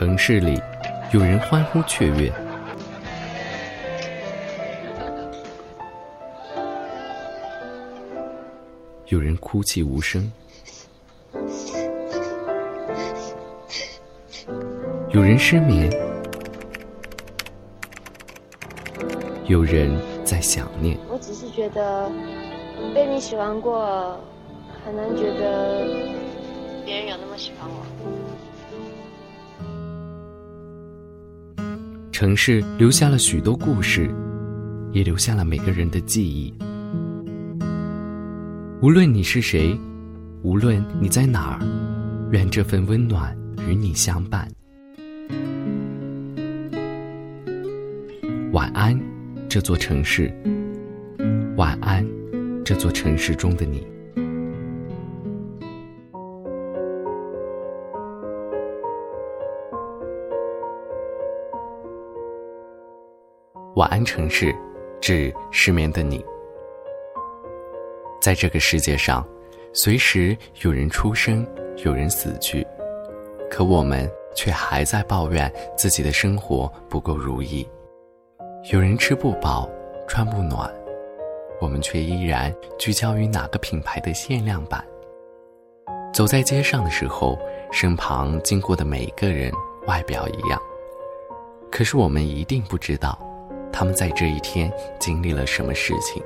城市里，有人欢呼雀跃，有人哭泣无声，有人失眠，有人在想念。我只是觉得被你喜欢过，很难觉得别人有那么喜欢我。城市留下了许多故事，也留下了每个人的记忆。无论你是谁，无论你在哪儿，愿这份温暖与你相伴。晚安，这座城市。晚安，这座城市中的你。晚安，城市，致失眠的你。在这个世界上，随时有人出生，有人死去，可我们却还在抱怨自己的生活不够如意。有人吃不饱，穿不暖，我们却依然聚焦于哪个品牌的限量版。走在街上的时候，身旁经过的每一个人外表一样，可是我们一定不知道。他们在这一天经历了什么事情？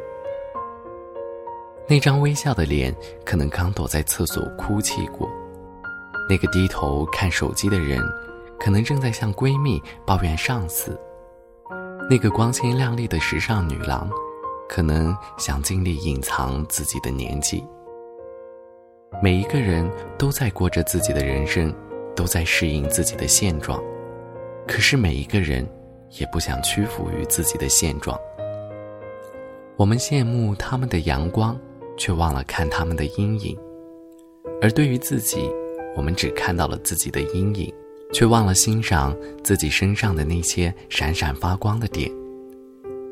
那张微笑的脸，可能刚躲在厕所哭泣过；那个低头看手机的人，可能正在向闺蜜抱怨上司；那个光鲜亮丽的时尚女郎，可能想尽力隐藏自己的年纪。每一个人都在过着自己的人生，都在适应自己的现状，可是每一个人。也不想屈服于自己的现状。我们羡慕他们的阳光，却忘了看他们的阴影；而对于自己，我们只看到了自己的阴影，却忘了欣赏自己身上的那些闪闪发光的点。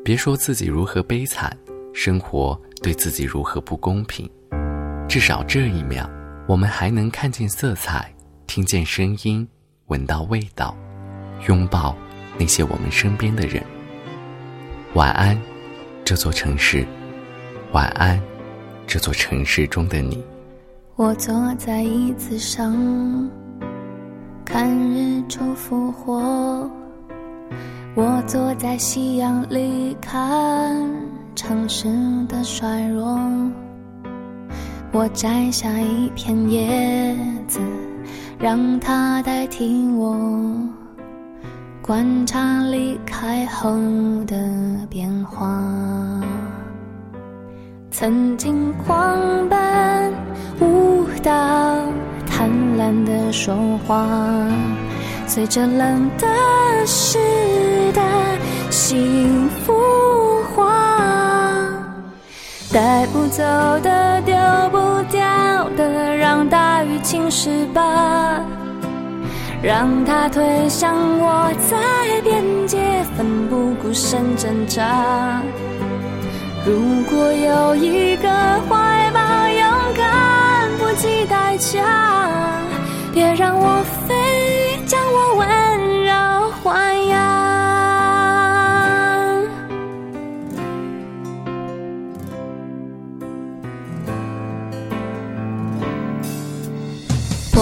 别说自己如何悲惨，生活对自己如何不公平，至少这一秒，我们还能看见色彩，听见声音，闻到味道，拥抱。那些我们身边的人，晚安，这座城市，晚安，这座城市中的你。我坐在椅子上，看日出复活。我坐在夕阳里，看城市的衰弱。我摘下一片叶子，让它代替我。观察离开后的变化，曾经狂奔舞蹈，贪婪的说话，随着冷的时的幸福化，带不走的，丢不掉的，让大雨侵蚀吧。让它推向我，在边界奋不顾身挣扎。如果有一个怀抱，勇敢不计代价，别让我飞，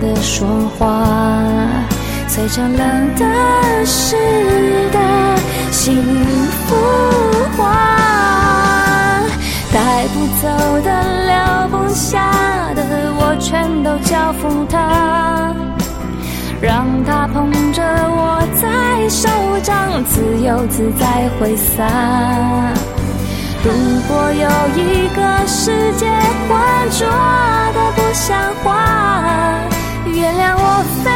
的说话，随着冷的湿的幸福化，带不走的，留不下的，我全都交付他，让他捧着我在手掌，自由自在挥洒。如果有一个世界浑浊的不像话，原谅我非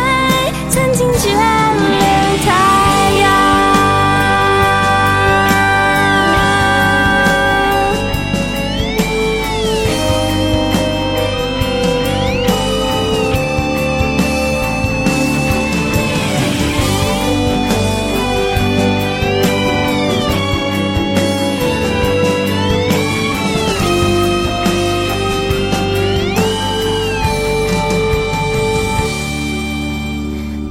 曾经眷恋太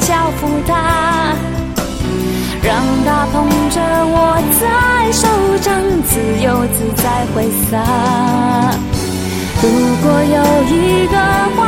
交付他，让他捧着我在手掌，自由自在挥洒。如果有一个。